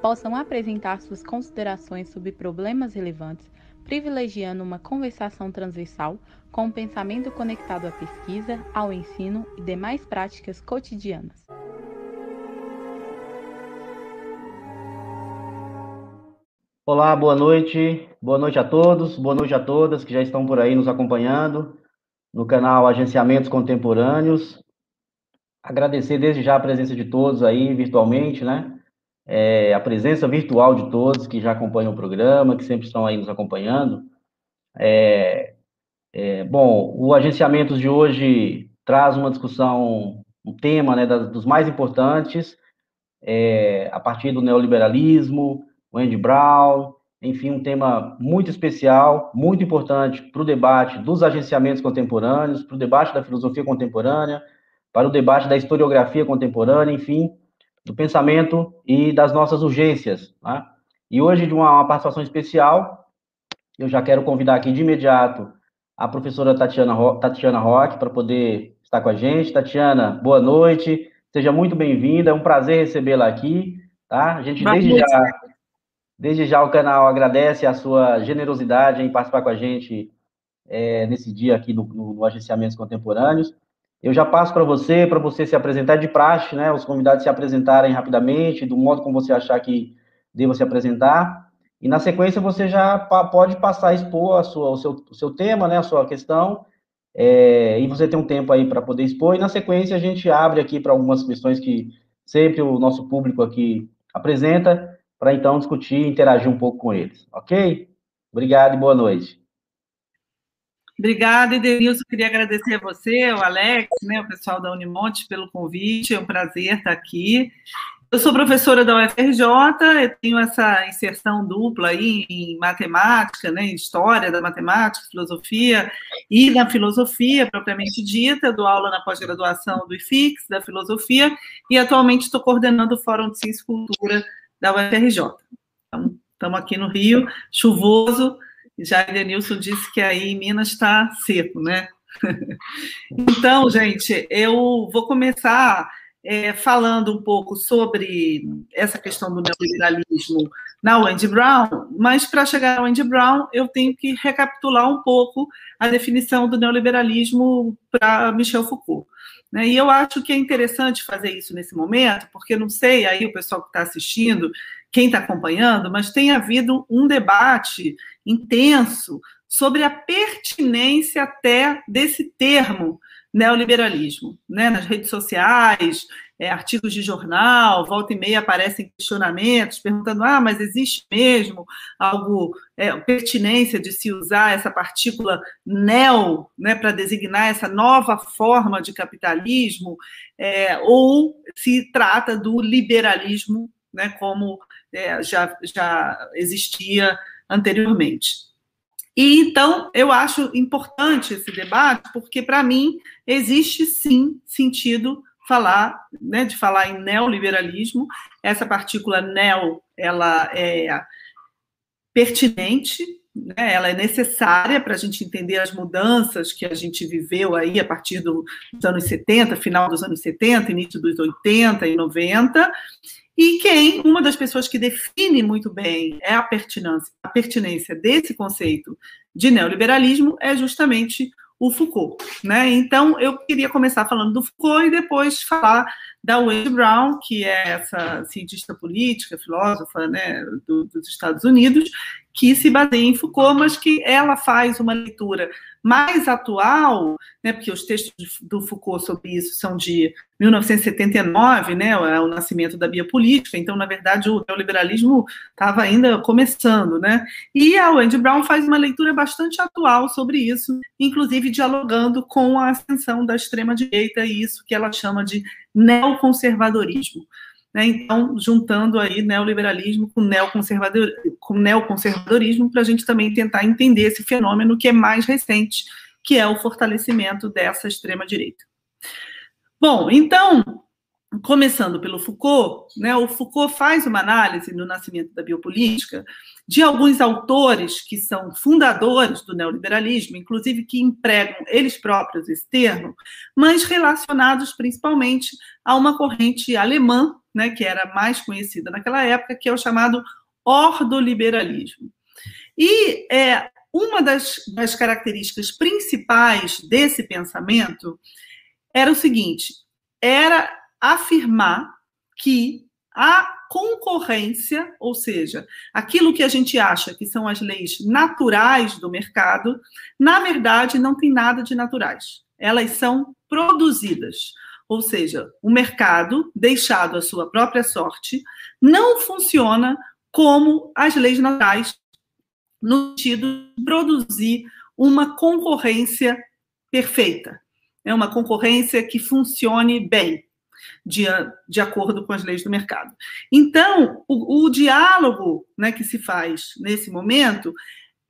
possam apresentar suas considerações sobre problemas relevantes, privilegiando uma conversação transversal com um pensamento conectado à pesquisa, ao ensino e demais práticas cotidianas. Olá, boa noite. Boa noite a todos, boa noite a todas que já estão por aí nos acompanhando no canal Agenciamentos Contemporâneos. Agradecer desde já a presença de todos aí virtualmente, né? É, a presença virtual de todos que já acompanham o programa, que sempre estão aí nos acompanhando. É, é, bom, o agenciamento de hoje traz uma discussão, um tema né, das, dos mais importantes, é, a partir do neoliberalismo, o Andy Brown, enfim, um tema muito especial, muito importante para o debate dos agenciamentos contemporâneos, para o debate da filosofia contemporânea, para o debate da historiografia contemporânea, enfim, do pensamento e das nossas urgências. Né? E hoje, de uma, uma participação especial, eu já quero convidar aqui de imediato a professora Tatiana, Ro Tatiana Roque para poder estar com a gente. Tatiana, boa noite, seja muito bem-vinda, é um prazer recebê-la aqui. Tá? A gente, desde já, desde já, o canal agradece a sua generosidade em participar com a gente é, nesse dia aqui no, no, no Agenciamentos Contemporâneos. Eu já passo para você, para você se apresentar de praxe, né? Os convidados se apresentarem rapidamente, do modo como você achar que deva se apresentar. E na sequência você já pode passar a expor a sua, o, seu, o seu tema, né? A sua questão. É, e você tem um tempo aí para poder expor. E na sequência a gente abre aqui para algumas questões que sempre o nosso público aqui apresenta, para então discutir e interagir um pouco com eles. Ok? Obrigado e boa noite. Obrigada, Edenilson. Queria agradecer a você, o Alex, né, o pessoal da Unimonte, pelo convite. É um prazer estar aqui. Eu sou professora da UFRJ, eu tenho essa inserção dupla aí em matemática, né, em história da matemática, filosofia e na filosofia propriamente dita, dou aula na pós-graduação do IFIX, da filosofia, e atualmente estou coordenando o Fórum de Ciência e Cultura da UFRJ. Então, estamos aqui no Rio, chuvoso, já Edenilson disse que aí em Minas está seco, né? então, gente, eu vou começar é, falando um pouco sobre essa questão do neoliberalismo na Wendy Brown, mas para chegar ao Wendy Brown, eu tenho que recapitular um pouco a definição do neoliberalismo para Michel Foucault. Né? E eu acho que é interessante fazer isso nesse momento, porque não sei aí o pessoal que está assistindo, quem está acompanhando, mas tem havido um debate intenso sobre a pertinência até desse termo neoliberalismo, né? Nas redes sociais, é, artigos de jornal, volta e meia aparecem questionamentos perguntando: ah, mas existe mesmo algo é, pertinência de se usar essa partícula neo, né, para designar essa nova forma de capitalismo, é, ou se trata do liberalismo, né, como é, já, já existia anteriormente. E então eu acho importante esse debate, porque para mim existe sim sentido falar, né, de falar em neoliberalismo. Essa partícula neo, ela é pertinente, né, ela é necessária para a gente entender as mudanças que a gente viveu aí a partir do, dos anos 70, final dos anos 70, início dos 80 e 90, e quem, uma das pessoas que define muito bem é a pertinência, a pertinência desse conceito de neoliberalismo é justamente o Foucault, né? Então eu queria começar falando do Foucault e depois falar da Wendy Brown, que é essa cientista política, filósofa, né, do, dos Estados Unidos, que se baseia em Foucault, mas que ela faz uma leitura mais atual, né, porque os textos do Foucault sobre isso são de 1979, né, é o nascimento da biopolítica, então, na verdade, o neoliberalismo estava ainda começando, né, e a Wendy Brown faz uma leitura bastante atual sobre isso, inclusive dialogando com a ascensão da extrema-direita e isso que ela chama de neoconservadorismo. Né? Então, juntando aí neoliberalismo com, neoconservador, com neoconservadorismo, para a gente também tentar entender esse fenômeno que é mais recente, que é o fortalecimento dessa extrema-direita. Bom, então, começando pelo Foucault, né, o Foucault faz uma análise no nascimento da biopolítica de alguns autores que são fundadores do neoliberalismo, inclusive que empregam eles próprios esse termo, mas relacionados principalmente a uma corrente alemã, né, que era mais conhecida naquela época, que é o chamado ordoliberalismo. E é, uma das, das características principais desse pensamento era o seguinte: era afirmar que a concorrência, ou seja, aquilo que a gente acha que são as leis naturais do mercado, na verdade não tem nada de naturais. Elas são produzidas. Ou seja, o mercado, deixado à sua própria sorte, não funciona como as leis naturais, no sentido de produzir uma concorrência perfeita. É uma concorrência que funcione bem de, de acordo com as leis do mercado. Então, o, o diálogo né, que se faz nesse momento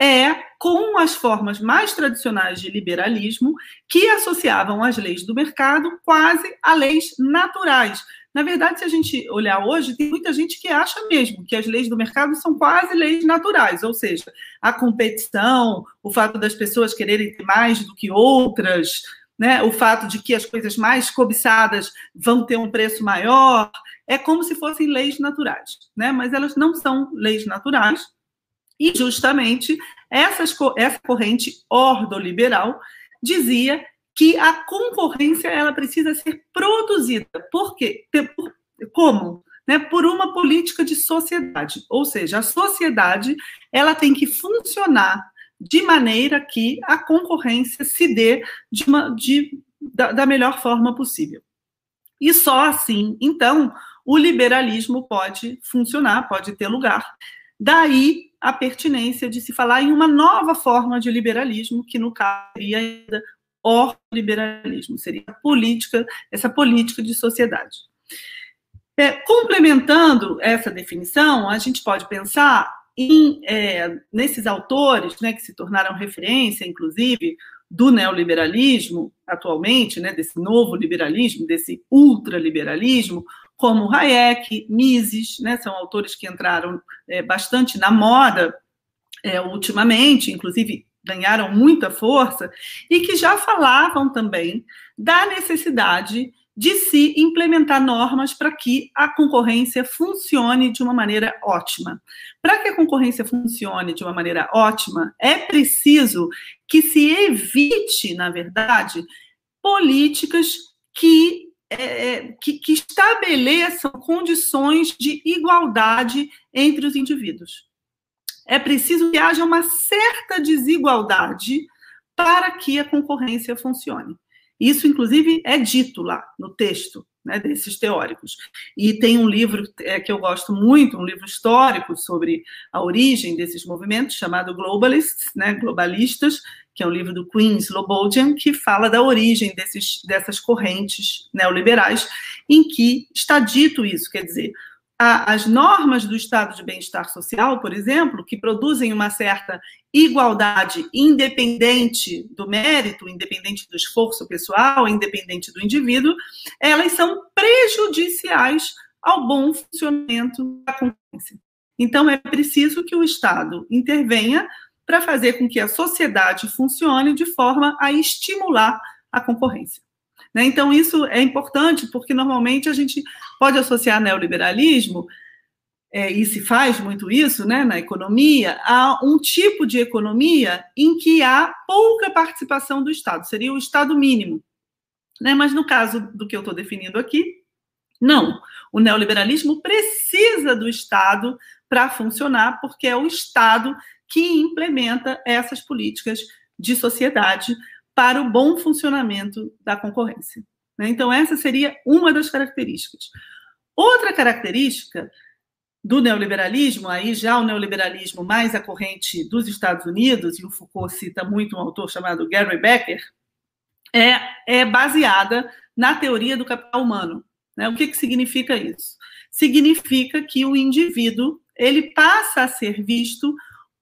é com as formas mais tradicionais de liberalismo que associavam as leis do mercado quase a leis naturais. Na verdade, se a gente olhar hoje, tem muita gente que acha mesmo que as leis do mercado são quase leis naturais, ou seja, a competição, o fato das pessoas quererem ter mais do que outras, né, o fato de que as coisas mais cobiçadas vão ter um preço maior, é como se fossem leis naturais, né? mas elas não são leis naturais, e justamente essas, essa corrente ordoliberal dizia que a concorrência ela precisa ser produzida. Por quê? Como? Né, por uma política de sociedade, ou seja, a sociedade ela tem que funcionar de maneira que a concorrência se dê de uma, de, da, da melhor forma possível. E só assim, então, o liberalismo pode funcionar, pode ter lugar. Daí a pertinência de se falar em uma nova forma de liberalismo, que no caso seria ainda liberalismo, seria a política, essa política de sociedade. É, complementando essa definição, a gente pode pensar em, é, nesses autores né, que se tornaram referência, inclusive, do neoliberalismo atualmente, né, desse novo liberalismo, desse ultraliberalismo, como Hayek, Mises, né, são autores que entraram é, bastante na moda é, ultimamente, inclusive ganharam muita força, e que já falavam também da necessidade de se implementar normas para que a concorrência funcione de uma maneira ótima. Para que a concorrência funcione de uma maneira ótima, é preciso que se evite, na verdade, políticas que, é, que, que estabeleçam condições de igualdade entre os indivíduos. É preciso que haja uma certa desigualdade para que a concorrência funcione. Isso, inclusive, é dito lá no texto né, desses teóricos. E tem um livro é, que eu gosto muito, um livro histórico sobre a origem desses movimentos, chamado Globalists, né, Globalistas, que é um livro do Queen Slobodian, que fala da origem desses, dessas correntes neoliberais, em que está dito isso, quer dizer, as normas do estado de bem-estar social, por exemplo, que produzem uma certa igualdade independente do mérito, independente do esforço pessoal, independente do indivíduo, elas são prejudiciais ao bom funcionamento da concorrência. Então, é preciso que o Estado intervenha para fazer com que a sociedade funcione de forma a estimular a concorrência. Né? Então, isso é importante, porque normalmente a gente pode associar neoliberalismo, é, e se faz muito isso né, na economia, a um tipo de economia em que há pouca participação do Estado, seria o Estado mínimo. Né? Mas no caso do que eu estou definindo aqui, não. O neoliberalismo precisa do Estado para funcionar, porque é o Estado que implementa essas políticas de sociedade para o bom funcionamento da concorrência. Né? Então, essa seria uma das características. Outra característica do neoliberalismo, aí já o neoliberalismo mais a corrente dos Estados Unidos, e o Foucault cita muito um autor chamado Gary Becker, é, é baseada na teoria do capital humano. Né? O que, que significa isso? significa que o indivíduo ele passa a ser visto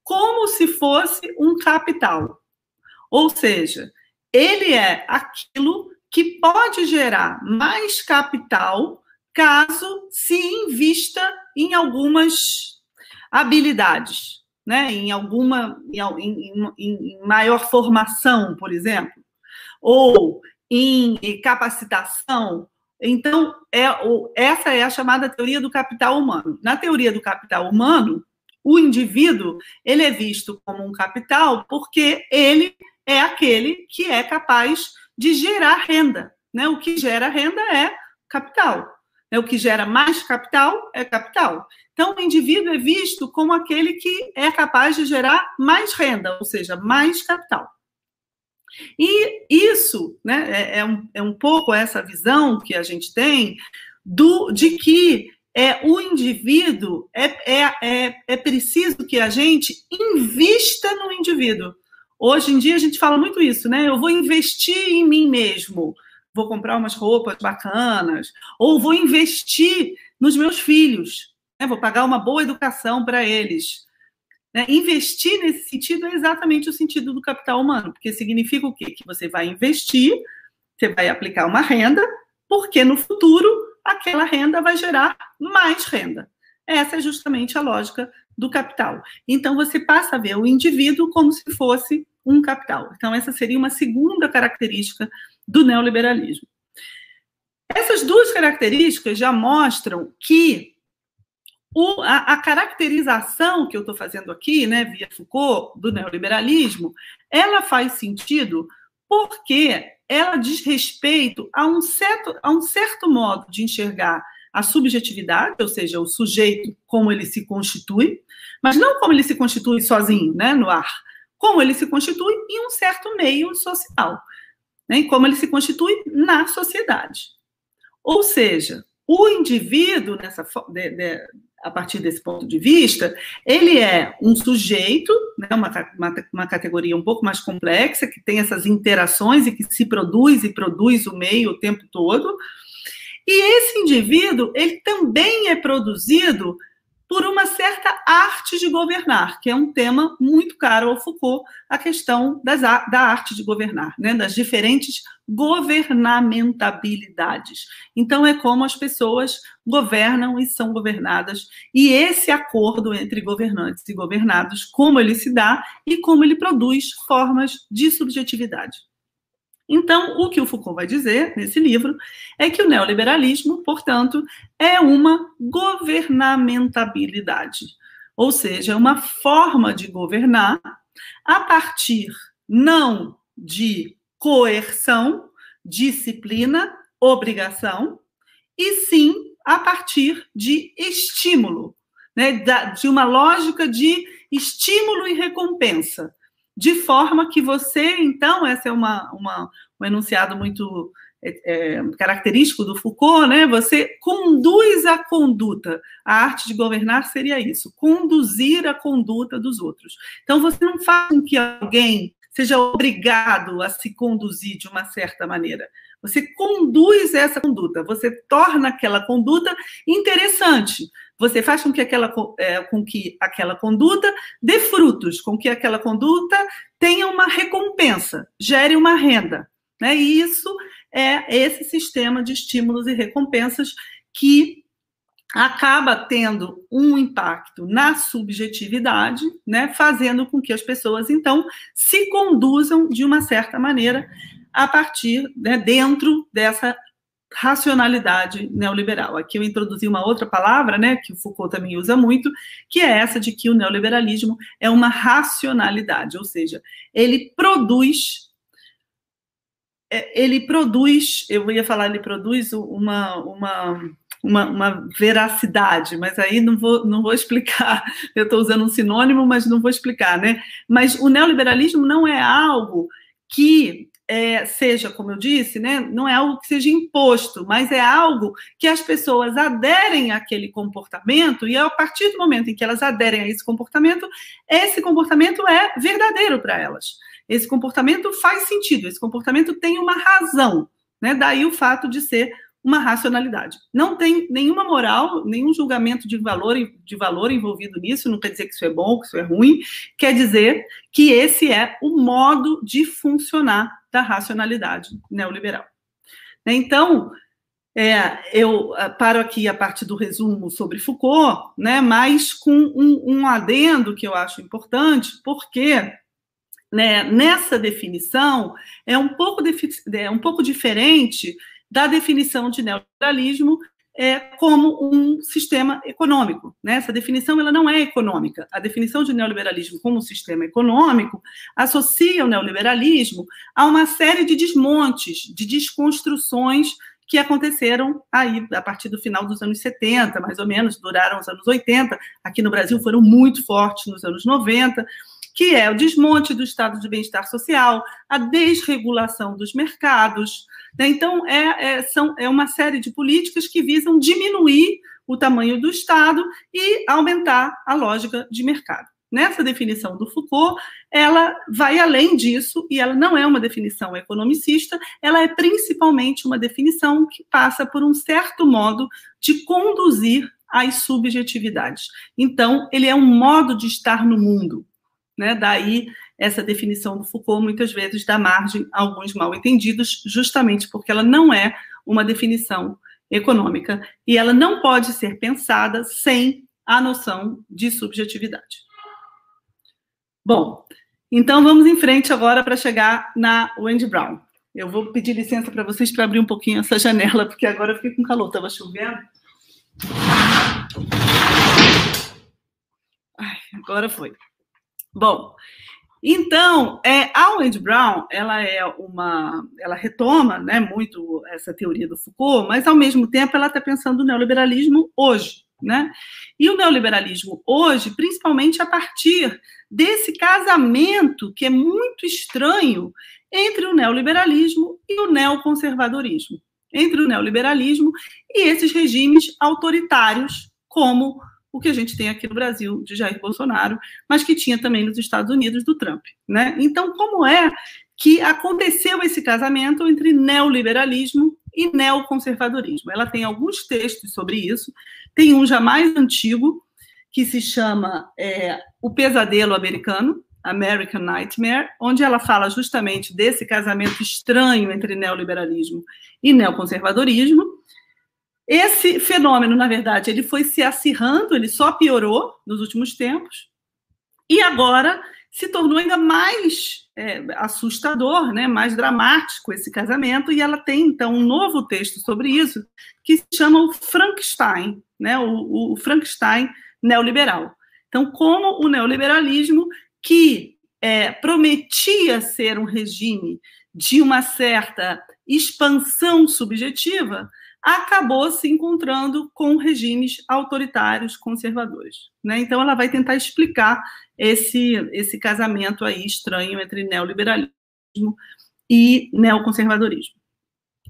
como se fosse um capital. Ou seja, ele é aquilo que pode gerar mais capital caso se invista em algumas habilidades, né? em alguma em, em, em maior formação, por exemplo, ou em capacitação. Então, é, essa é a chamada teoria do capital humano. Na teoria do capital humano, o indivíduo ele é visto como um capital porque ele é aquele que é capaz de gerar renda. Né? O que gera renda é capital. Né? O que gera mais capital é capital. Então, o indivíduo é visto como aquele que é capaz de gerar mais renda, ou seja, mais capital. E isso né, é, é, um, é um pouco essa visão que a gente tem do, de que é, o indivíduo é, é, é, é preciso que a gente invista no indivíduo. Hoje em dia a gente fala muito isso, né? Eu vou investir em mim mesmo, vou comprar umas roupas bacanas, ou vou investir nos meus filhos, né? vou pagar uma boa educação para eles. Né? Investir nesse sentido é exatamente o sentido do capital humano, porque significa o quê? Que você vai investir, você vai aplicar uma renda, porque no futuro aquela renda vai gerar mais renda. Essa é justamente a lógica do capital. Então você passa a ver o indivíduo como se fosse um capital. Então essa seria uma segunda característica do neoliberalismo. Essas duas características já mostram que o, a, a, caracterização que eu estou fazendo aqui, né, via Foucault, do neoliberalismo, ela faz sentido porque ela diz respeito a um certo, a um certo modo de enxergar a subjetividade, ou seja, o sujeito como ele se constitui, mas não como ele se constitui sozinho, né, no ar, como ele se constitui em um certo meio social, né, como ele se constitui na sociedade. Ou seja, o indivíduo, nessa, de, de, a partir desse ponto de vista, ele é um sujeito, né, uma, uma, uma, categoria um pouco mais complexa, que tem essas interações e que se produz e produz o meio o tempo todo. E esse indivíduo, ele também é produzido por uma certa arte de governar, que é um tema muito caro ao Foucault, a questão das, da arte de governar, né, das diferentes governamentabilidades. Então, é como as pessoas governam e são governadas, e esse acordo entre governantes e governados, como ele se dá e como ele produz formas de subjetividade. Então, o que o Foucault vai dizer nesse livro é que o neoliberalismo, portanto, é uma governamentabilidade, ou seja, uma forma de governar a partir não de coerção, disciplina, obrigação, e sim a partir de estímulo, né, de uma lógica de estímulo e recompensa de forma que você, então, essa é uma, uma um enunciado muito é, é, característico do Foucault, né? Você conduz a conduta. A arte de governar seria isso, conduzir a conduta dos outros. Então, você não faz com que alguém seja obrigado a se conduzir de uma certa maneira. Você conduz essa conduta, você torna aquela conduta interessante. Você faz com que aquela, é, com que aquela conduta dê frutos, com que aquela conduta tenha uma recompensa, gere uma renda. Né? E isso é esse sistema de estímulos e recompensas que acaba tendo um impacto na subjetividade, né, fazendo com que as pessoas então se conduzam de uma certa maneira a partir né, dentro dessa racionalidade neoliberal. Aqui eu introduzi uma outra palavra, né, que o Foucault também usa muito, que é essa de que o neoliberalismo é uma racionalidade, ou seja, ele produz é, ele produz, eu ia falar, ele produz uma, uma, uma, uma veracidade, mas aí não vou, não vou explicar. Eu estou usando um sinônimo, mas não vou explicar, né? Mas o neoliberalismo não é algo que é, seja, como eu disse, né, não é algo que seja imposto, mas é algo que as pessoas aderem àquele comportamento, e a partir do momento em que elas aderem a esse comportamento, esse comportamento é verdadeiro para elas. Esse comportamento faz sentido, esse comportamento tem uma razão. Né? Daí o fato de ser uma racionalidade. Não tem nenhuma moral, nenhum julgamento de valor, de valor envolvido nisso, não quer dizer que isso é bom, que isso é ruim, quer dizer que esse é o modo de funcionar da racionalidade neoliberal. Então, é, eu ah, paro aqui a parte do resumo sobre Foucault, né, mas com um, um adendo que eu acho importante, porque né, nessa definição é um pouco, é um pouco diferente da definição de neoliberalismo é, como um sistema econômico. Né? Essa definição ela não é econômica. A definição de neoliberalismo como um sistema econômico associa o neoliberalismo a uma série de desmontes, de desconstruções que aconteceram aí a partir do final dos anos 70, mais ou menos, duraram os anos 80, aqui no Brasil foram muito fortes nos anos 90, que é o desmonte do estado de bem-estar social, a desregulação dos mercados. Né? Então, é, é, são, é uma série de políticas que visam diminuir o tamanho do Estado e aumentar a lógica de mercado. Nessa definição do Foucault, ela vai além disso e ela não é uma definição economicista, ela é principalmente uma definição que passa por um certo modo de conduzir as subjetividades. Então, ele é um modo de estar no mundo, né? Daí essa definição do Foucault muitas vezes dá margem a alguns mal entendidos, justamente porque ela não é uma definição econômica e ela não pode ser pensada sem a noção de subjetividade. Bom, então vamos em frente agora para chegar na Wendy Brown. Eu vou pedir licença para vocês para abrir um pouquinho essa janela, porque agora eu fiquei com calor, estava chovendo. Ai, agora foi. Bom, então, é, a Wendy Brown, ela é uma, ela retoma, né, muito essa teoria do Foucault, mas ao mesmo tempo ela está pensando no neoliberalismo hoje, né? E o neoliberalismo hoje, principalmente a partir desse casamento que é muito estranho entre o neoliberalismo e o neoconservadorismo, entre o neoliberalismo e esses regimes autoritários como o que a gente tem aqui no Brasil de Jair Bolsonaro, mas que tinha também nos Estados Unidos do Trump, né? Então, como é que aconteceu esse casamento entre neoliberalismo e neoconservadorismo? Ela tem alguns textos sobre isso. Tem um já mais antigo que se chama é, O Pesadelo Americano, American Nightmare, onde ela fala justamente desse casamento estranho entre neoliberalismo e neoconservadorismo. Esse fenômeno, na verdade, ele foi se acirrando, ele só piorou nos últimos tempos, e agora se tornou ainda mais é, assustador, né, mais dramático esse casamento, e ela tem, então, um novo texto sobre isso, que se chama o Frankenstein, né, o, o Frankenstein neoliberal. Então, como o neoliberalismo, que é, prometia ser um regime de uma certa expansão subjetiva, acabou se encontrando com regimes autoritários conservadores. Né? Então, ela vai tentar explicar esse, esse casamento aí estranho entre neoliberalismo e neoconservadorismo.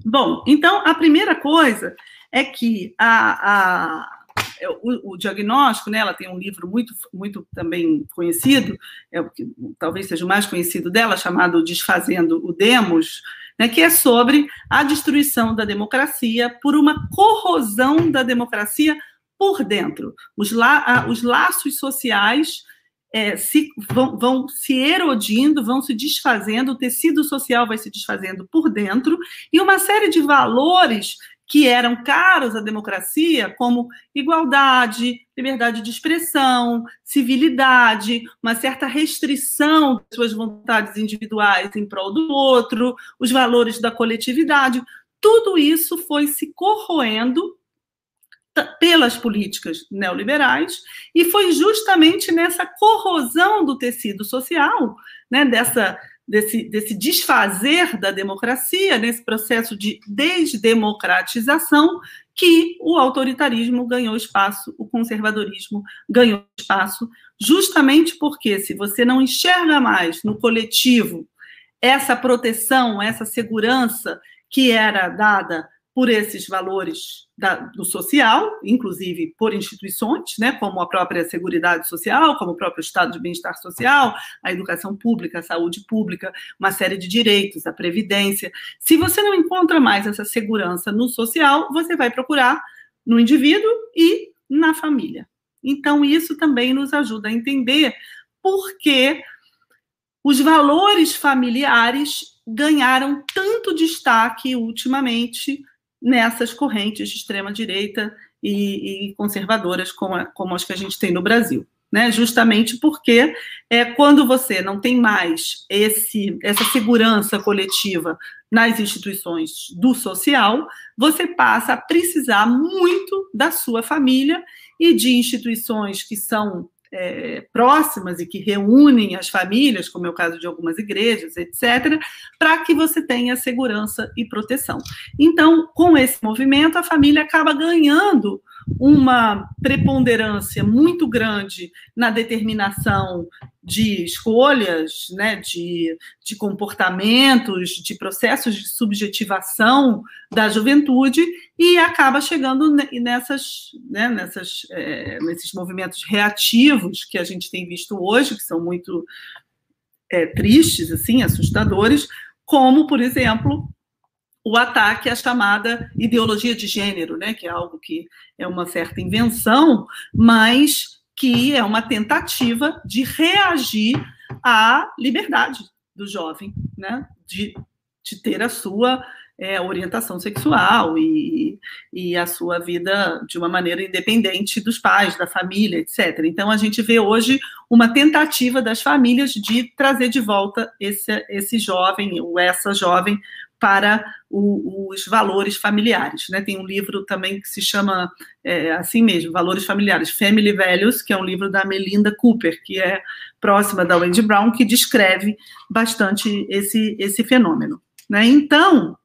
Bom, então, a primeira coisa é que a, a o, o, diagnóstico, né, ela tem um livro muito, muito também conhecido, é, que, talvez seja o mais conhecido dela, chamado Desfazendo o Demos, né, que é sobre a destruição da democracia por uma corrosão da democracia por dentro. Os, la, os laços sociais é, se, vão, vão, se erodindo, vão se desfazendo, o tecido social vai se desfazendo por dentro, e uma série de valores que eram caros à democracia, como igualdade, liberdade de expressão, civilidade, uma certa restrição das suas vontades individuais em prol do outro, os valores da coletividade, tudo isso foi se corroendo pelas políticas neoliberais e foi justamente nessa corrosão do tecido social, né, dessa desse, desse desfazer da democracia, nesse processo de desdemocratização, que o autoritarismo ganhou espaço, o conservadorismo ganhou espaço, justamente porque se você não enxerga mais no coletivo essa proteção, essa segurança que era dada por esses valores da, do social, inclusive por instituições, né, como a própria Seguridade Social, como o próprio Estado de Bem-Estar Social, a educação pública, a saúde pública, uma série de direitos, a previdência. Se você não encontra mais essa segurança no social, você vai procurar no indivíduo e na família. Então, isso também nos ajuda a entender por que os valores familiares ganharam tanto destaque ultimamente nessas correntes de extrema-direita e, e, conservadoras como, a, como as que a gente tem no Brasil. Né? Justamente porque é, quando você não tem mais esse, essa segurança coletiva nas instituições do social, você passa a precisar muito da sua família e de instituições que são é, próximas e que reúnem as famílias, como é o caso de algumas igrejas, etc., para que você tenha segurança e proteção. Então, com esse movimento, a família acaba ganhando uma preponderância muito grande na determinação de escolhas, né, de, de comportamentos, de processos de subjetivação da juventude e acaba chegando nessas, né, nessas, é, nesses movimentos reativos que a gente tem visto hoje, que são muito é, tristes, assim, assustadores, como, por exemplo, o ataque à chamada ideologia de gênero, né, que é algo que é uma certa invenção, mas que é uma tentativa de reagir à liberdade do jovem, né, de, de ter a sua é, orientação sexual e, e a sua vida de uma maneira independente dos pais, da família, etc. Então, a gente vê hoje uma tentativa das famílias de trazer de volta esse, esse jovem ou essa jovem para o, os valores familiares. Né? Tem um livro também que se chama é, assim mesmo, Valores Familiares, Family Values, que é um livro da Melinda Cooper, que é próxima da Wendy Brown, que descreve bastante esse, esse fenômeno. Né? Então,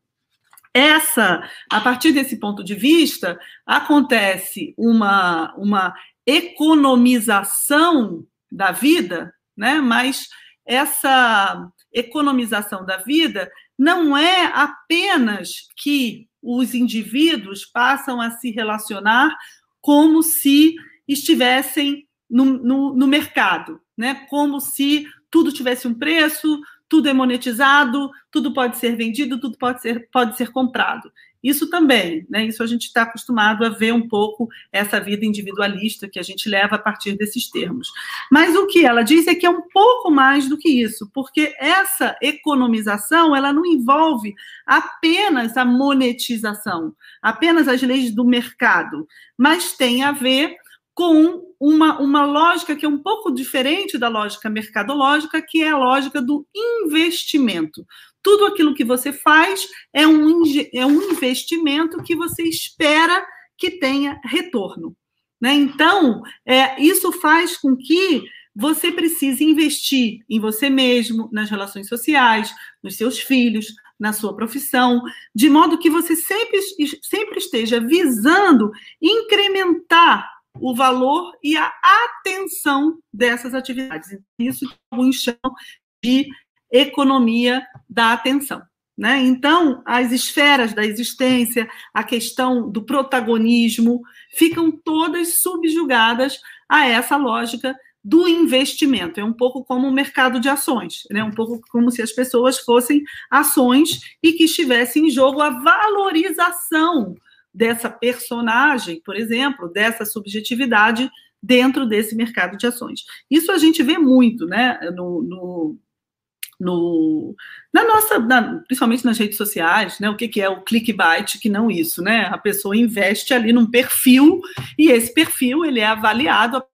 essa, a partir desse ponto de vista, acontece uma, uma economização da vida, né? mas essa economização da vida não é apenas que os indivíduos passam a se relacionar como se estivessem no, no, no mercado, né? como se tudo tivesse um preço, tudo é monetizado, tudo pode ser vendido, tudo pode ser, pode ser comprado. Isso também, né? Isso a gente está acostumado a ver um pouco essa vida individualista que a gente leva a partir desses termos. Mas o que ela diz é que é um pouco mais do que isso, porque essa economização ela não envolve apenas a monetização, apenas as leis do mercado, mas tem a ver com uma, uma lógica que é um pouco diferente da lógica mercadológica, que é a lógica do investimento. Tudo aquilo que você faz é um, é um investimento que você espera que tenha retorno. Né? Então, é, isso faz com que você precise investir em você mesmo, nas relações sociais, nos seus filhos, na sua profissão, de modo que você sempre, sempre esteja visando incrementar o valor e a atenção dessas atividades. Isso alguns chamam de economia da atenção. Né? Então, as esferas da existência, a questão do protagonismo, ficam todas subjugadas a essa lógica do investimento. É um pouco como o mercado de ações, né? um pouco como se as pessoas fossem ações e que estivesse em jogo a valorização dessa personagem, por exemplo, dessa subjetividade dentro desse mercado de ações. Isso a gente vê muito, né, no, no, no na nossa, na, principalmente nas redes sociais, né, o que, que é o clickbait, que não isso, né, a pessoa investe ali num perfil e esse perfil ele é avaliado a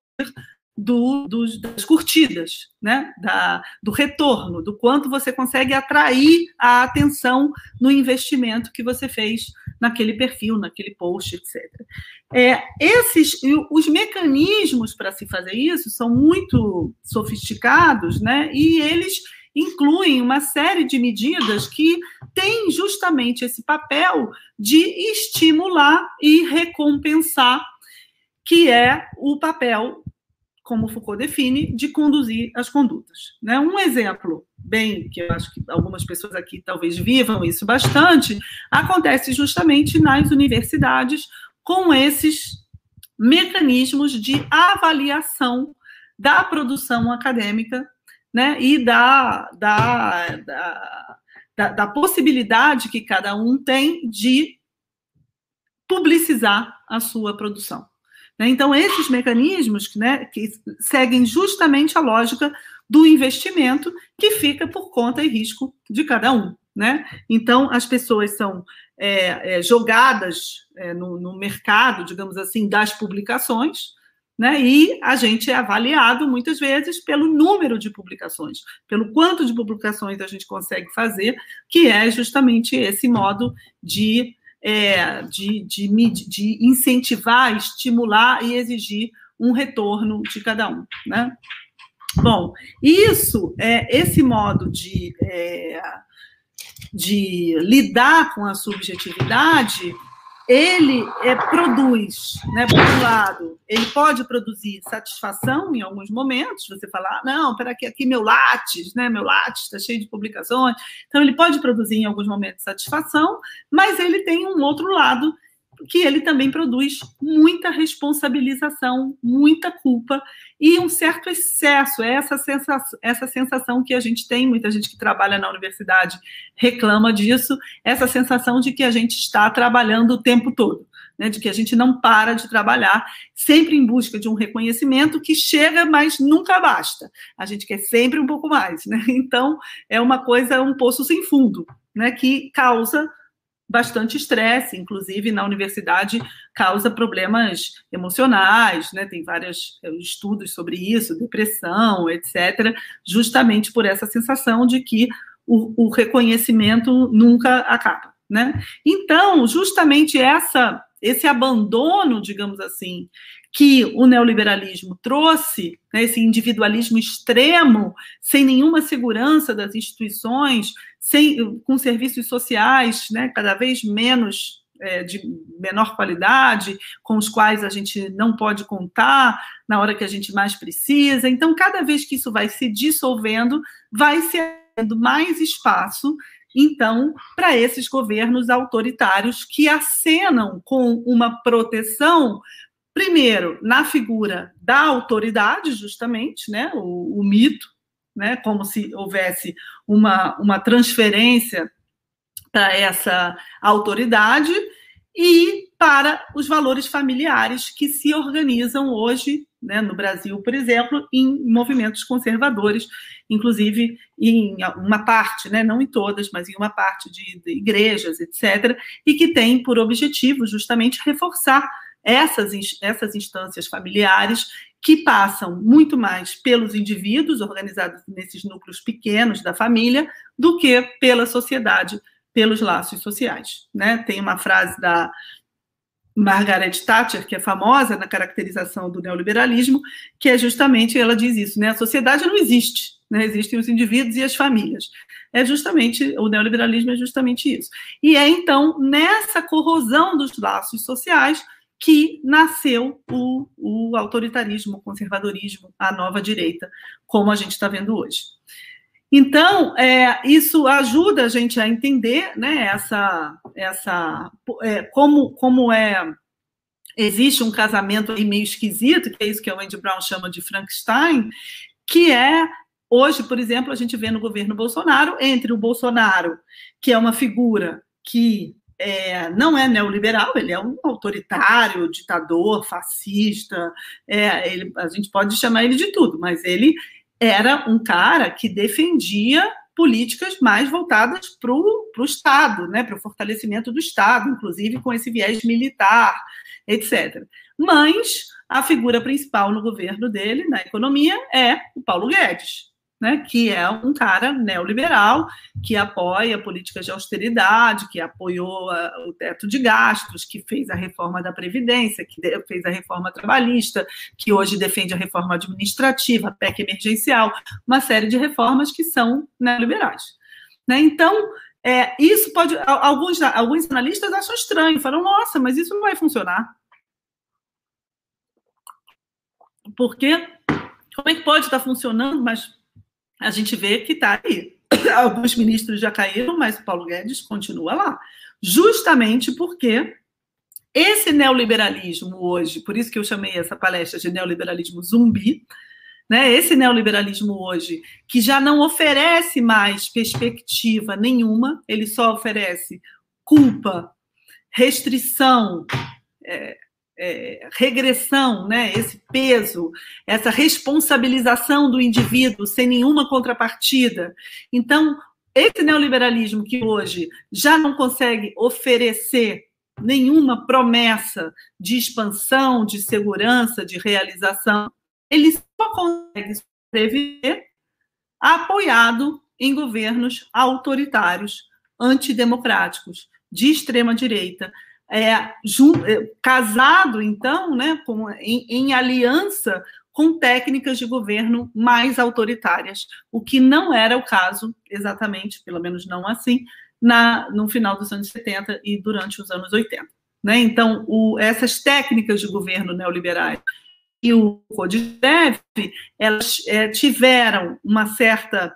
do, dos, das curtidas, né? Da, do retorno, do quanto você consegue atrair a atenção no investimento que você fez naquele perfil, naquele post, etc. É, esses, os mecanismos para se fazer isso são muito sofisticados, né? E eles incluem uma série de medidas que têm justamente esse papel de estimular e recompensar que é o papel como Foucault define, de conduzir as condutas. Né? Um exemplo bem, que eu acho que algumas pessoas aqui talvez vivam isso bastante, acontece justamente nas universidades com esses mecanismos de avaliação da produção acadêmica né, e da, da, da, da, da possibilidade que cada um tem de publicizar a sua produção. Né? Então, esses mecanismos né, que seguem justamente a lógica do investimento, que fica por conta e risco de cada um. Né? Então, as pessoas são é, é, jogadas é, no, no, mercado, digamos assim, das publicações, né? e a gente é avaliado muitas vezes pelo número de publicações, pelo quanto de publicações a gente consegue fazer, que é justamente esse modo de é, de, de, de, incentivar, estimular e exigir um retorno de cada um, né? Bom, isso, é, esse modo de, é, de lidar com a subjetividade ele é, produz, né, por um lado, ele pode produzir satisfação em alguns momentos, você falar, ah, não, para aqui, aqui meu Lattes, né, meu Lattes está cheio de publicações, então ele pode produzir em alguns momentos satisfação, mas ele tem um outro lado que ele também produz muita responsabilização, muita culpa e um certo excesso. É essa sensação, essa sensação que a gente tem, muita gente que trabalha na universidade reclama disso, essa sensação de que a gente está trabalhando o tempo todo. Né, de que a gente não para de trabalhar, sempre em busca de um reconhecimento que chega, mas nunca basta. A gente quer sempre um pouco mais. Né? Então, é uma coisa, um poço sem fundo, né, que causa bastante estresse, inclusive na universidade causa problemas emocionais, né? Tem vários eh, estudos sobre isso, depressão, etc., justamente por essa sensação de que o, o reconhecimento nunca acaba, né? Então, justamente essa esse abandono, digamos assim, que o neoliberalismo trouxe, né, esse individualismo extremo, sem nenhuma segurança das instituições, sem, com serviços sociais né, cada vez menos é, de menor qualidade, com os quais a gente não pode contar na hora que a gente mais precisa. Então, cada vez que isso vai se dissolvendo, vai se dando mais espaço então, para esses governos autoritários que acenam com uma proteção Primeiro, na figura da autoridade, justamente, né, o, o mito, né, como se houvesse uma, uma transferência para essa autoridade, e para os valores familiares que se organizam hoje, né, no Brasil, por exemplo, em movimentos conservadores, inclusive em uma parte, né, não em todas, mas em uma parte de, de igrejas, etc., e que tem por objetivo justamente reforçar essas, essas instâncias familiares que passam muito mais pelos indivíduos organizados nesses núcleos pequenos da família do que pela sociedade, pelos laços sociais. Né? Tem uma frase da Margaret Thatcher, que é famosa na caracterização do neoliberalismo, que é justamente, ela diz isso, né? a sociedade não existe, né? existem os indivíduos e as famílias. É justamente, o neoliberalismo é justamente isso. E é, então, nessa corrosão dos laços sociais que nasceu o, o autoritarismo, o conservadorismo, a nova direita, como a gente está vendo hoje. Então, é, isso ajuda a gente a entender né, essa, essa é, como, como é existe um casamento aí meio esquisito, que é isso que o Andy Brown chama de Frankenstein, que é hoje, por exemplo, a gente vê no governo Bolsonaro entre o Bolsonaro, que é uma figura que é, não é neoliberal, ele é um autoritário, ditador, fascista, é, ele, a gente pode chamar ele de tudo, mas ele era um cara que defendia políticas mais voltadas para o Estado, né, para o fortalecimento do Estado, inclusive com esse viés militar, etc. Mas a figura principal no governo dele, na economia, é o Paulo Guedes né, que é um cara neoliberal, que apoia políticas de austeridade, que apoiou uh, o teto de gastos, que fez a reforma da Previdência, que fez a reforma trabalhista, que hoje defende a reforma administrativa, a PEC emergencial, uma série de reformas que são neoliberais. Né? Então, é, isso pode. Alguns, alguns analistas acham estranho, falam, nossa, mas isso não vai funcionar. Porque como é que pode estar funcionando, mas a gente vê que está aí, alguns ministros já caíram, mas o Paulo Guedes continua lá. Justamente porque esse neoliberalismo hoje, por isso que eu chamei essa palestra de neoliberalismo zumbi, né? Esse neoliberalismo hoje, que já não oferece mais perspectiva nenhuma, ele só oferece culpa, restrição, é, é, regressão, né? esse peso, essa responsabilização do indivíduo sem nenhuma contrapartida. Então, esse neoliberalismo que hoje já não consegue oferecer nenhuma promessa de expansão, de segurança, de realização, ele só consegue sobreviver apoiado em governos autoritários, antidemocráticos, de extrema direita, é, jun, é, casado então, né, com, em, em aliança com técnicas de governo mais autoritárias, o que não era o caso exatamente, pelo menos não assim, na, no final dos anos 70 e durante os anos 80. Né? Então, o, essas técnicas de governo neoliberais e o CODIDEV, elas é, tiveram uma certa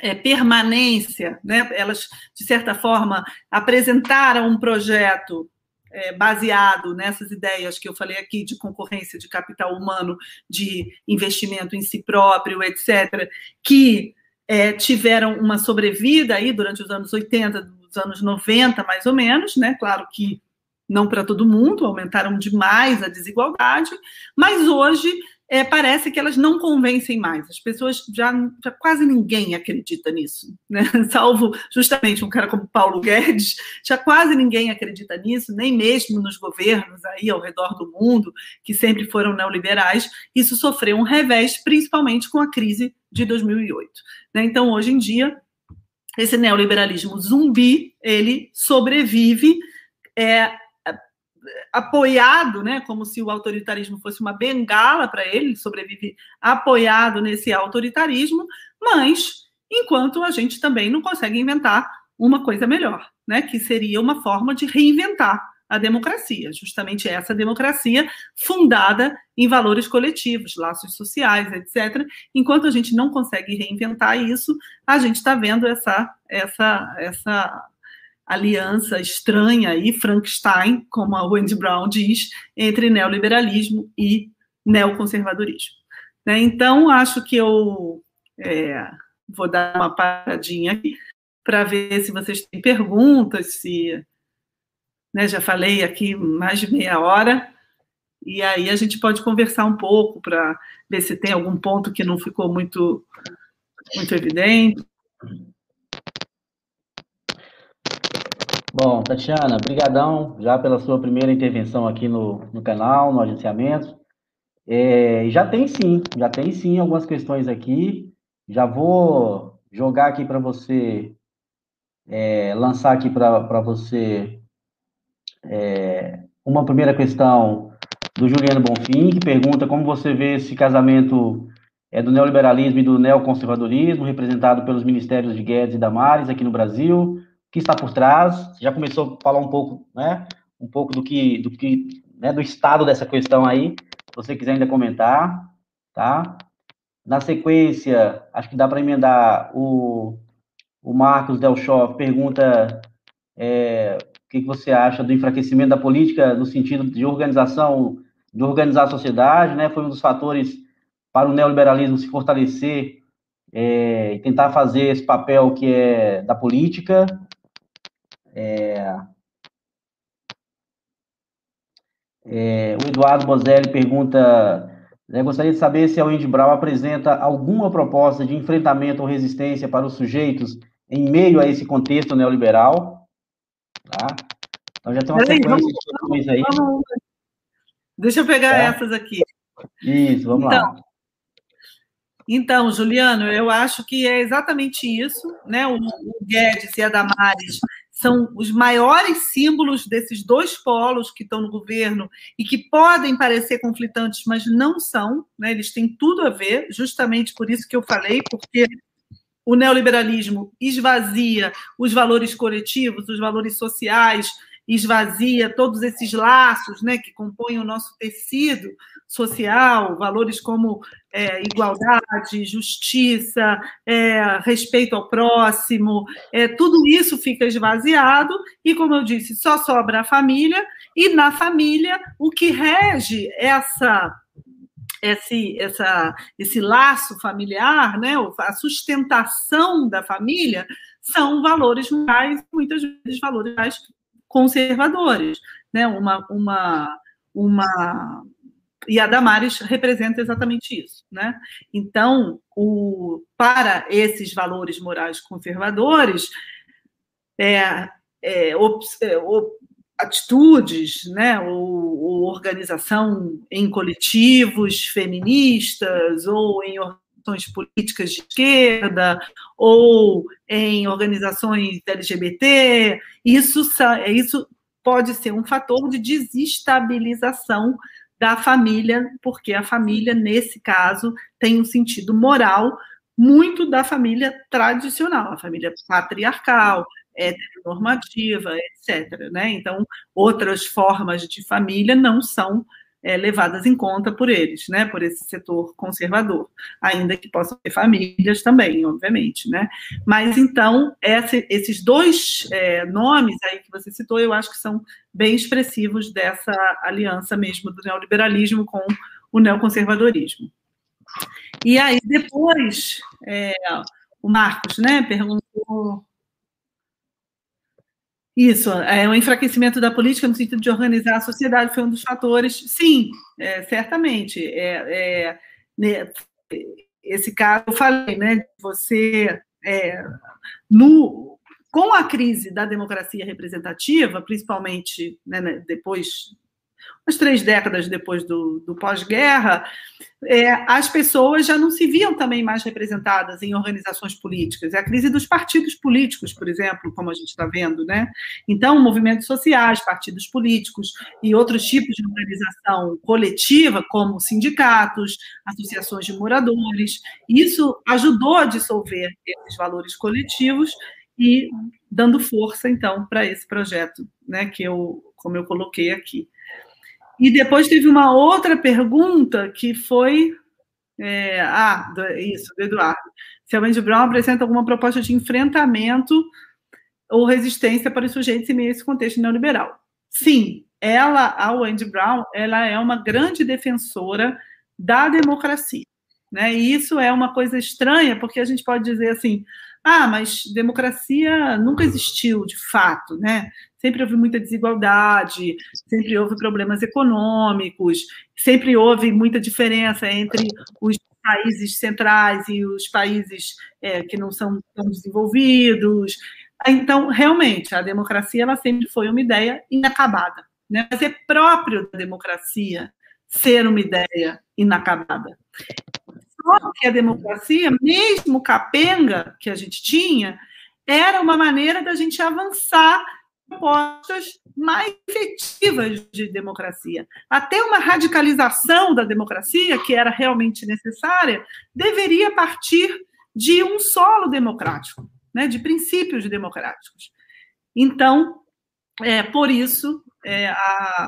é, permanência, né? elas, de certa forma, apresentaram um projeto é, baseado nessas ideias que eu falei aqui de concorrência de capital humano, de investimento em si próprio, etc., que é, tiveram uma sobrevida aí durante os anos 80, dos anos 90, mais ou menos, né? Claro que não para todo mundo, aumentaram demais a desigualdade, mas hoje é, parece que elas não convencem mais. As pessoas já, já quase ninguém acredita nisso, né? Salvo justamente um cara como Paulo Guedes, já quase ninguém acredita nisso, nem mesmo nos governos aí ao redor do mundo, que sempre foram neoliberais. Isso sofreu um revés, principalmente com a crise de 2008. Né? Então, hoje em dia, esse neoliberalismo zumbi, ele sobrevive é, apoiado, né, como se o autoritarismo fosse uma bengala para ele, sobrevive apoiado nesse autoritarismo, mas enquanto a gente também não consegue inventar uma coisa melhor, né, que seria uma forma de reinventar a democracia, justamente essa democracia fundada em valores coletivos, laços sociais, etc. Enquanto a gente não consegue reinventar isso, a gente está vendo essa essa essa aliança estranha aí, Frankenstein, como a Wendy Brown diz, entre neoliberalismo e neoconservadorismo. Né? Então, acho que eu é, vou dar uma paradinha aqui para ver se vocês têm perguntas, se né, já falei aqui mais de meia hora, e aí a gente pode conversar um pouco para ver se tem algum ponto que não ficou muito, muito evidente. Bom, Tatiana, brigadão já pela sua primeira intervenção aqui no, no canal, no agenciamento. É, já tem sim, já tem sim algumas questões aqui. Já vou jogar aqui para você, é, lançar aqui para você é, uma primeira questão do Juliano Bonfim, que pergunta como você vê esse casamento é, do neoliberalismo e do neoconservadorismo, representado pelos ministérios de Guedes e Damares aqui no Brasil que está por trás. Já começou a falar um pouco, né? Um pouco do que, do que, né, do estado dessa questão aí. Se você quiser ainda comentar, tá? Na sequência, acho que dá para emendar o, o Marcos Delchoff pergunta é, o que, que você acha do enfraquecimento da política no sentido de organização, de organizar a sociedade, né? Foi um dos fatores para o neoliberalismo se fortalecer é, e tentar fazer esse papel que é da política. É, é, o Eduardo Bozelli pergunta: né, gostaria de saber se a Wendy Brown apresenta alguma proposta de enfrentamento ou resistência para os sujeitos em meio a esse contexto neoliberal. Tá? Então já tem uma Peraí, sequência de questões aí. Vamos, deixa eu pegar tá? essas aqui. Isso, vamos então, lá. Então, Juliano, eu acho que é exatamente isso, né? O, o Guedes e a Damares são os maiores símbolos desses dois polos que estão no governo e que podem parecer conflitantes, mas não são, né? eles têm tudo a ver, justamente por isso que eu falei, porque o neoliberalismo esvazia os valores coletivos, os valores sociais, esvazia todos esses laços né, que compõem o nosso tecido social, valores como é, igualdade, justiça, é, respeito ao próximo, é, tudo isso fica esvaziado e, como eu disse, só sobra a família, e na família o que rege essa esse, essa, esse laço familiar, né, a sustentação da família, são valores mais, muitas vezes, valores mais conservadores. Né? Uma, uma, uma... E a Damares representa exatamente isso. Né? Então, o, para esses valores morais conservadores, é, é, op, é, op, atitudes, né, ou, ou, organização em coletivos feministas, ou em organizações políticas de esquerda, ou em organizações LGBT, isso, isso pode ser um fator de desestabilização da família, porque a família, nesse caso, tem um sentido moral muito da família tradicional, a família patriarcal, heteronormativa, etc. Né? Então, outras formas de família não são é, levadas em conta por eles, né? por esse setor conservador, ainda que possam ter famílias também, obviamente. Né? Mas, então, esses dois é, nomes aí que você citou, eu acho que são bem expressivos dessa aliança mesmo do neoliberalismo com o neoconservadorismo. E aí, depois, é, o Marcos né, perguntou isso, é o enfraquecimento da política no sentido de organizar a sociedade foi um dos fatores. Sim, é, certamente. É, é, né, esse caso, eu falei, né? Você, é, no, com a crise da democracia representativa, principalmente né, né depois umas três décadas depois do, do pós-guerra, é, as pessoas já não se viam também mais representadas em organizações políticas. É a crise dos partidos políticos, por exemplo, como a gente está vendo, né? Então, movimentos sociais, partidos políticos e outros tipos de organização coletiva, como sindicatos, associações de moradores, isso ajudou a dissolver esses valores coletivos e dando força, então, para esse projeto, né? Que eu, como eu coloquei aqui. E depois teve uma outra pergunta que foi. É, ah, isso, do Eduardo. Se a Wendy Brown apresenta alguma proposta de enfrentamento ou resistência para os sujeitos em meio a esse contexto neoliberal. Sim, ela, a Wendy Brown, ela é uma grande defensora da democracia. Né? E isso é uma coisa estranha, porque a gente pode dizer assim, ah, mas democracia nunca existiu de fato, né? sempre houve muita desigualdade, sempre houve problemas econômicos, sempre houve muita diferença entre os países centrais e os países é, que não são tão desenvolvidos. Então, realmente, a democracia ela sempre foi uma ideia inacabada. Né? Mas é próprio da democracia ser uma ideia inacabada. Só que a democracia, mesmo capenga que a gente tinha, era uma maneira da gente avançar propostas mais efetivas de democracia. Até uma radicalização da democracia, que era realmente necessária, deveria partir de um solo democrático, né, de princípios democráticos. Então, é, por isso, é, a,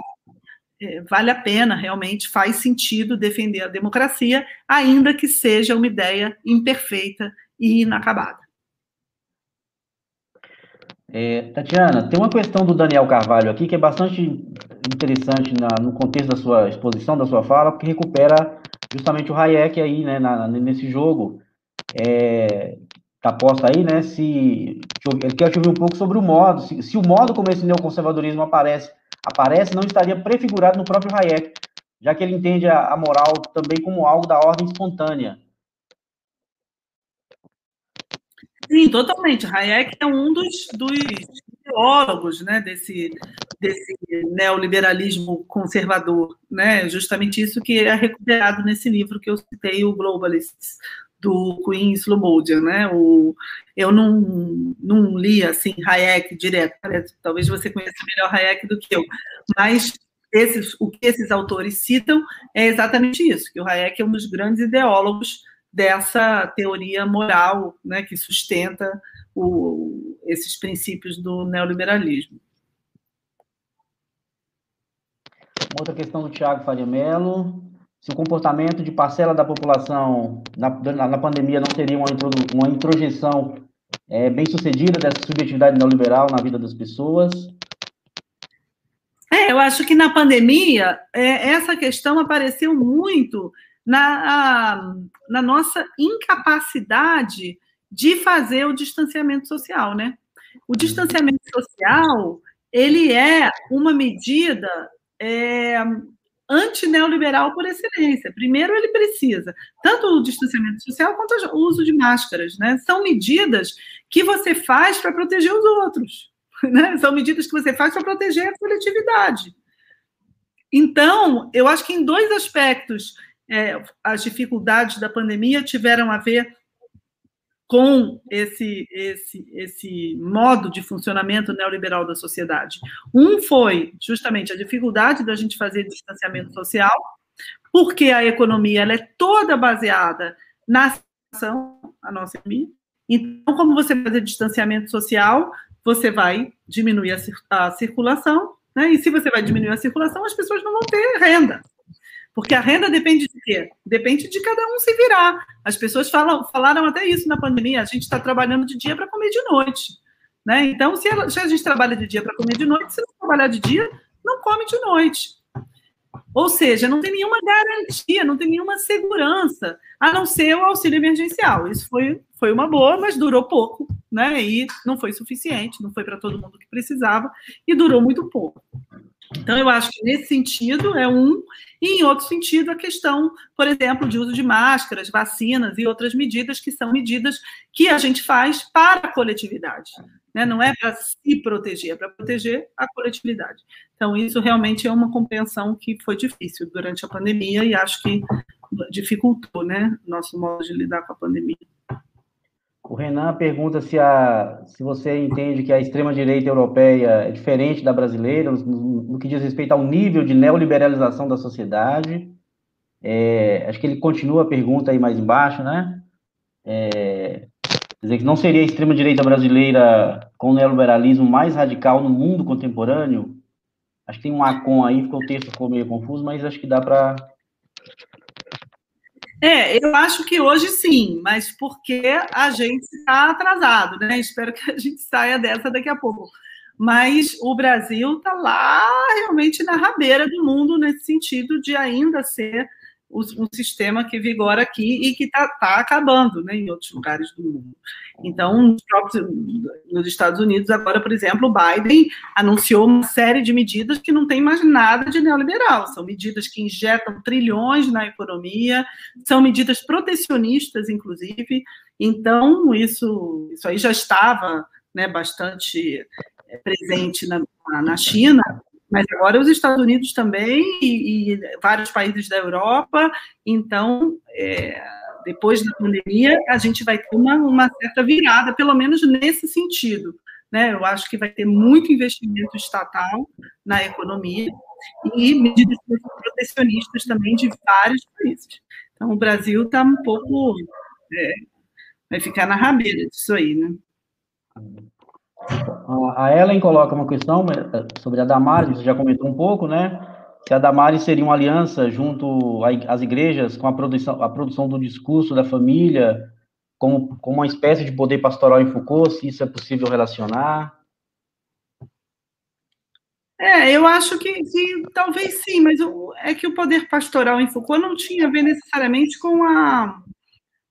é, vale a pena, realmente faz sentido defender a democracia, ainda que seja uma ideia imperfeita e inacabada. É, Tatiana, tem uma questão do Daniel Carvalho aqui que é bastante interessante na, no contexto da sua exposição, da sua fala, porque recupera justamente o Hayek aí, né, na, nesse jogo. É, tá aí, né, se ele quer ouvir um pouco sobre o modo, se, se o modo como esse neoconservadorismo aparece, aparece, não estaria prefigurado no próprio Hayek, já que ele entende a, a moral também como algo da ordem espontânea. Sim, totalmente. Hayek é um dos, dos teólogos né, desse, desse neoliberalismo conservador. Né? Justamente isso que é recuperado nesse livro que eu citei, o Globalists, do Queen Slobodian. Né? O, eu não, não li assim, Hayek direto, talvez você conheça melhor Hayek do que eu, mas esses, o que esses autores citam é exatamente isso, que o Hayek é um dos grandes ideólogos dessa teoria moral né, que sustenta o, esses princípios do neoliberalismo. outra questão do Tiago Faria Mello. Se o comportamento de parcela da população na, na pandemia não teria uma, uma introjeção é, bem sucedida dessa subjetividade neoliberal na vida das pessoas. É, eu acho que na pandemia é, essa questão apareceu muito na, a, na nossa incapacidade de fazer o distanciamento social, né? O distanciamento social ele é uma medida é, antineoliberal por excelência. Primeiro, ele precisa tanto o distanciamento social quanto o uso de máscaras, né? São medidas que você faz para proteger os outros, né? São medidas que você faz para proteger a coletividade. Então, eu acho que em dois aspectos é, as dificuldades da pandemia tiveram a ver com esse, esse, esse modo de funcionamento neoliberal da sociedade. Um foi justamente a dificuldade da gente fazer distanciamento social, porque a economia ela é toda baseada na ação, a nossa economia. Então, como você fazer distanciamento social, você vai diminuir a, circulação, né? e se você vai diminuir a circulação, as pessoas não vão ter renda. Porque a renda depende de quê? Depende de cada um se virar. As pessoas falam, falaram até isso na pandemia. A gente está trabalhando de dia para comer de noite. Né? Então, se, ela, se a gente trabalha de dia para comer de noite, se não trabalhar de dia, não come de noite. Ou seja, não tem nenhuma garantia, não tem nenhuma segurança, a não ser o auxílio emergencial. Isso foi, foi uma boa, mas durou pouco, né? E não foi suficiente, não foi para todo mundo que precisava, e durou muito pouco. Então, eu acho que nesse sentido é um, e em outro sentido, a questão, por exemplo, de uso de máscaras, vacinas e outras medidas que são medidas que a gente faz para a coletividade. Né? Não é para se proteger, é para proteger a coletividade. Então, isso realmente é uma compreensão que foi difícil durante a pandemia e acho que dificultou né, nosso modo de lidar com a pandemia. O Renan pergunta se, a, se você entende que a extrema-direita europeia é diferente da brasileira, no, no, que diz respeito ao nível de neoliberalização da sociedade. É, acho que ele continua a pergunta aí mais embaixo, né? É, quer dizer, que não seria a extrema-direita brasileira com o neoliberalismo mais radical no mundo contemporâneo? Acho que tem um acon aí, porque o texto ficou meio confuso, mas acho que dá para é, eu acho que hoje sim, mas porque a gente está atrasado, né? Espero que a gente saia dessa daqui a pouco. Mas o Brasil está lá realmente na rabeira do mundo nesse sentido de ainda ser um sistema que vigora aqui e que está tá acabando né, em outros lugares do mundo. Então, nos, próprios, nos Estados Unidos, agora, por exemplo, o Biden anunciou uma série de medidas que não tem mais nada de neoliberal. São medidas que injetam trilhões na economia, são medidas protecionistas, inclusive. Então, isso, isso aí já estava né, bastante é, presente na, na China, mas agora os Estados Unidos também e, e vários países da Europa. Então, é, depois da pandemia, a gente vai ter uma, uma certa virada, pelo menos nesse sentido. Né? Eu acho que vai ter muito investimento estatal na economia e medidas protecionistas também de vários países. Então, o Brasil está um pouco. É, vai ficar na rabeira disso aí, né? A Ellen coloca uma questão é, sobre a Damares, você já comentou um pouco, né? Se a Damares seria uma aliança junto às igrejas com a produção, a produção do discurso da família, como, como uma espécie de poder pastoral em Foucault, se isso é possível relacionar? É, eu acho que, que talvez sim, mas é que o poder pastoral em Foucault não tinha a ver necessariamente com a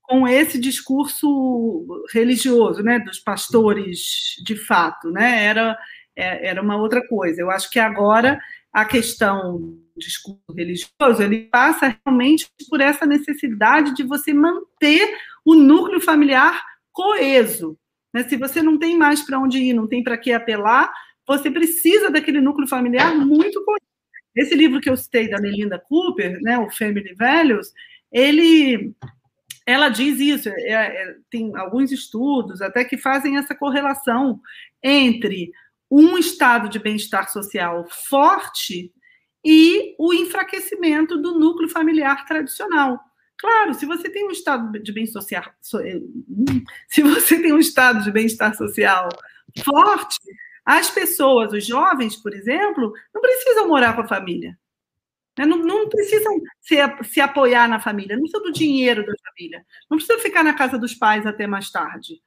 com esse discurso religioso, né, dos pastores de fato, né, era, é, era uma outra coisa. Eu acho que agora a questão do discurso religioso, ele passa realmente por essa necessidade de você manter o núcleo familiar coeso. Né? Se você não tem mais para onde ir, não tem para que apelar, você precisa daquele núcleo familiar muito coeso. Esse livro que eu citei da Melinda Cooper, né, o Family Values, ele ela diz isso, é, é, tem alguns estudos até que fazem essa correlação entre um estado de bem-estar social forte e o enfraquecimento do núcleo familiar tradicional. Claro, se você tem um estado de bem social, eh, se você tem um estado de bem-estar social forte, as pessoas, os jovens, por exemplo, não precisam morar com a família. Né? Não, não, precisam se, se apoiar na família, não precisa do dinheiro da família, não precisa ficar na casa dos pais até mais tarde.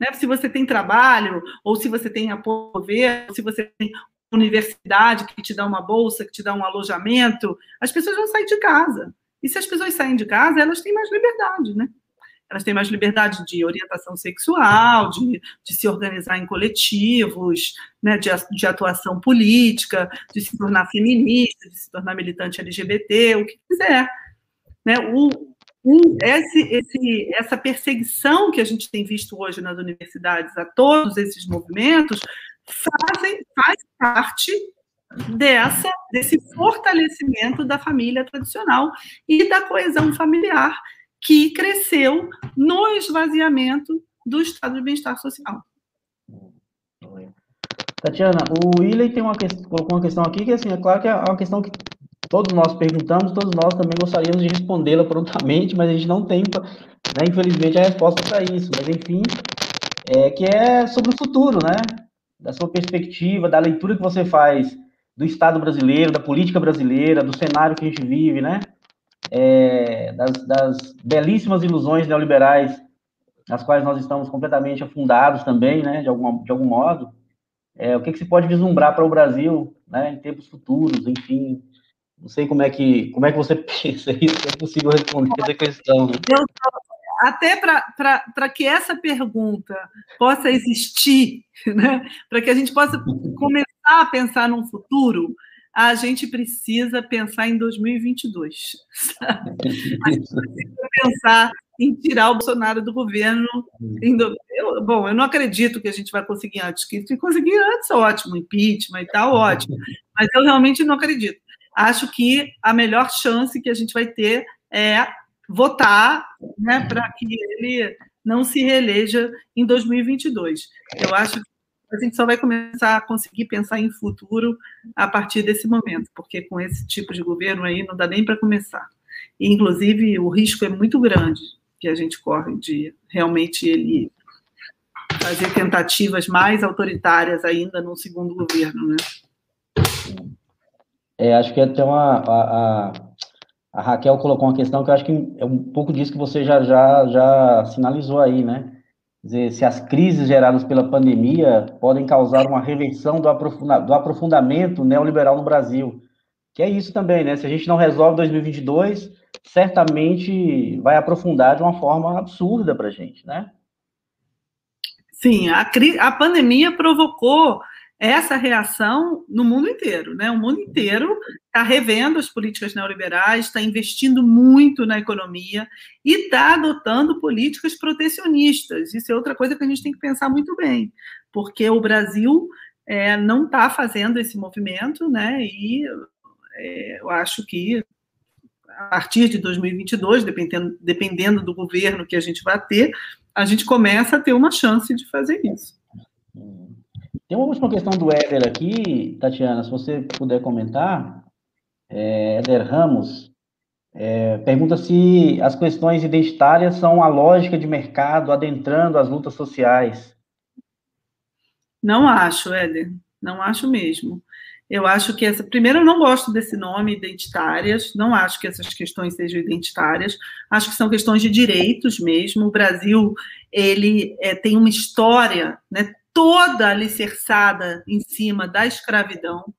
Né? Se você tem trabalho, ou se você tem apoio se você tem universidade que te dá uma bolsa, que te dá um alojamento, as pessoas vão sair de casa. E se as pessoas saem de casa, elas têm mais liberdade, né? Elas têm mais liberdade de orientação sexual, de, de se organizar em coletivos, né, de, de, atuação política, de se tornar feminista, de se tornar militante LGBT, o que quiser. Né? O, o, esse, esse, essa perseguição que a gente tem visto hoje nas universidades a todos esses movimentos fazem, faz parte dessa desse fortalecimento da família tradicional e da coesão familiar que cresceu no esvaziamento do estado de bem-estar social. Tatiana, o Willey tem uma questão, colocou uma questão aqui que assim, é claro que é uma questão que todos nós perguntamos, todos nós também gostaríamos de respondê-la prontamente, mas a gente não tem, né, infelizmente, a resposta para isso. Mas enfim, é que é sobre o futuro, né? Da sua perspectiva, da leitura que você faz do Estado brasileiro, da política brasileira, do cenário que a gente vive, né? É, das, das, belíssimas ilusões neoliberais, nas quais nós estamos completamente afundados também, né, de, alguma, de algum modo, é, o que, que se pode vislumbrar para o Brasil, né, em tempos futuros, enfim, não sei como é que, como é que você pensa isso, é possível responder essa questão. Né? Eu, até para que essa pergunta possa existir, né, para que a gente possa começar a pensar num futuro, a gente precisa pensar em 2022. Sabe? A gente precisa pensar em tirar o Bolsonaro do governo. Eu, bom, eu não acredito que a gente vai conseguir antes. Que se conseguir antes, ótimo, impeachment e tal, ótimo. Mas eu realmente não acredito. Acho que a melhor chance que a gente vai ter é votar né, para que ele não se reeleja em 2022. Eu acho que a gente só vai começar a conseguir pensar em futuro a partir desse momento, porque com esse tipo de governo aí não dá nem para começar. E, inclusive, o risco é muito grande que a gente corre de realmente ele fazer tentativas mais autoritárias ainda no segundo governo, né? É, acho que até uma a, a, a, Raquel colocou uma questão que eu acho que é um pouco disso que você já já já sinalizou aí, né? Dizer, se as crises geradas pela pandemia podem causar uma reversão do, aprofunda, do aprofundamento neoliberal no Brasil. Que é isso também, né? Se a gente não resolve 2022, certamente vai aprofundar de uma forma absurda para a gente, né? Sim, a, a pandemia provocou essa reação no mundo inteiro, né? O mundo inteiro está revendo as políticas neoliberais, está investindo muito na economia e está adotando políticas protecionistas. Isso é outra coisa que a gente tem que pensar muito bem, porque o Brasil é, não está fazendo esse movimento, né? E é, eu acho que a partir de 2022, dependendo, dependendo do governo que a gente vai ter, a gente começa a ter uma chance de fazer isso. Tem uma última questão do Éder aqui, Tatiana, se você puder comentar. É, Éder Ramos é, pergunta se as questões identitárias são a lógica de mercado adentrando as lutas sociais. Não acho, Éder, não acho mesmo. Eu acho que essa. Primeiro, eu não gosto desse nome, identitárias, não acho que essas questões sejam identitárias, acho que são questões de direitos mesmo. O Brasil ele é, tem uma história né, toda alicerçada em cima da escravidão,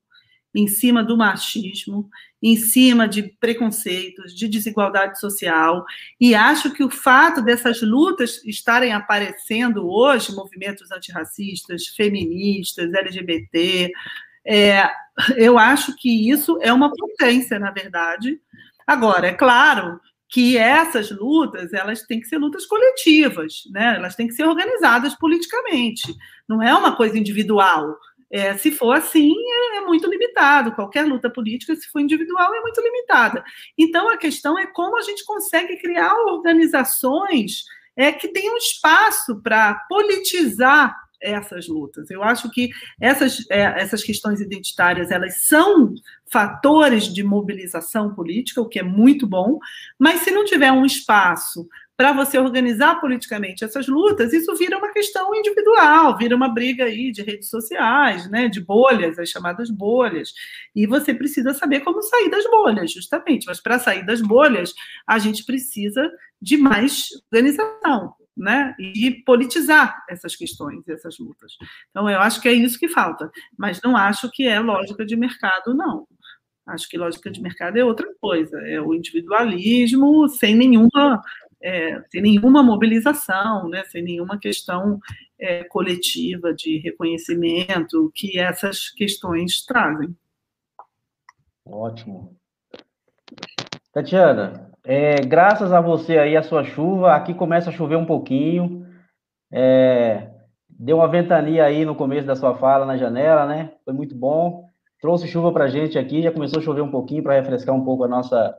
em cima do machismo, em cima de preconceitos, de desigualdade social. E acho que o fato dessas lutas estarem aparecendo hoje, movimentos antirracistas, feministas, LGBT, é, eu acho que isso é uma potência, na verdade. Agora, é claro que essas lutas elas têm que ser lutas coletivas, né? Elas têm que ser organizadas politicamente. Não é uma coisa individual. É, se for assim, é, é, muito limitado. Qualquer luta política, se for individual, é muito limitada. Então, a questão é como a gente consegue criar organizações é, que tenham espaço para politizar essas lutas. Eu acho que essas, é, essas questões identitárias elas são fatores de mobilização política, o que é muito bom, mas se não tiver um espaço para você organizar politicamente essas lutas, isso vira uma questão individual vira uma briga aí de redes sociais, né, de bolhas, as chamadas bolhas. E você precisa saber como sair das bolhas, justamente. Mas para sair das bolhas, a gente precisa de mais organização, né? E politizar essas questões, essas lutas. Então, eu acho que é isso que falta. Mas não acho que é lógica de mercado, não. Acho que lógica de mercado é outra coisa, é o individualismo sem nenhuma, é, sem nenhuma mobilização, né? sem nenhuma questão é, coletiva de reconhecimento que essas questões trazem. Ótimo. Tatiana, é, graças a você aí, a sua chuva, aqui começa a chover um pouquinho. É, deu uma ventania aí no começo da sua fala na janela, né? Foi muito bom. Trouxe chuva para a gente aqui, já começou a chover um pouquinho para refrescar um pouco a nossa,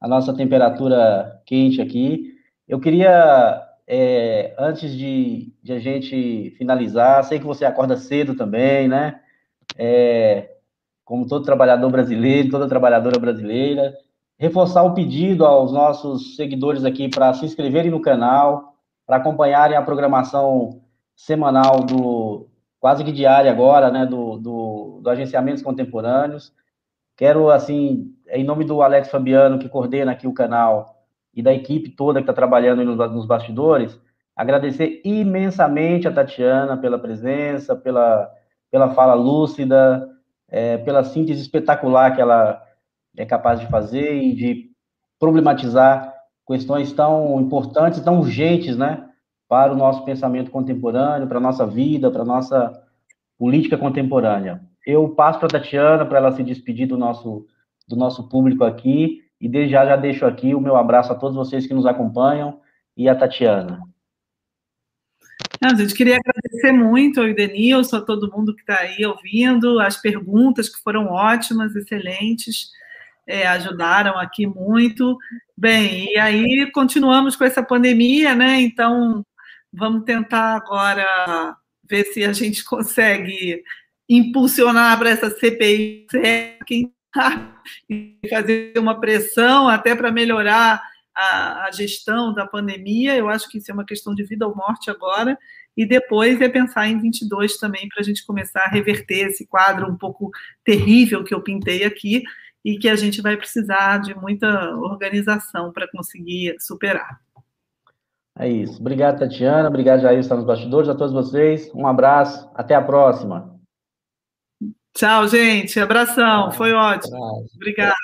a nossa temperatura quente aqui. Eu queria, é, antes de, de, a gente finalizar, sei que você acorda cedo também, né? É, como todo trabalhador brasileiro, toda trabalhadora brasileira reforçar o pedido aos nossos seguidores aqui para se inscreverem no canal, para acompanharem a programação semanal do quase que diária agora, né, do, do, do Agenciamentos Contemporâneos. Quero, assim, em nome do Alex Fabiano, que coordena aqui o canal, e da equipe toda que está trabalhando nos, bastidores, agradecer imensamente a Tatiana pela presença, pela, pela fala lúcida, é, pela síntese espetacular que ela, é capaz de fazer e de problematizar questões tão importantes, tão urgentes, né, para o nosso pensamento contemporâneo, para a nossa vida, para a nossa política contemporânea. Eu passo para a Tatiana para ela se despedir do nosso, do nosso público aqui e desde já já deixo aqui o meu abraço a todos vocês que nos acompanham e a Tatiana. A gente queria agradecer muito ao Denilson, a todo mundo que está aí ouvindo, as perguntas que foram ótimas, excelentes é, ajudaram aqui muito. Bem, e aí continuamos com essa pandemia, né? Então, vamos tentar agora ver se a gente consegue impulsionar para essa CPI, quem e fazer uma pressão até para melhorar a, a, gestão da pandemia. Eu acho que isso é uma questão de vida ou morte agora. E depois é pensar em 22 também, para a gente começar a reverter esse quadro um pouco terrível que eu pintei aqui e que a gente vai precisar de muita organização para conseguir superar. É isso. Obrigado, Tatiana. Obrigado, Jair, está nos bastidores. A todos vocês, um abraço. Até a próxima. Tchau, gente. Abração. Foi ótimo. Obrigada.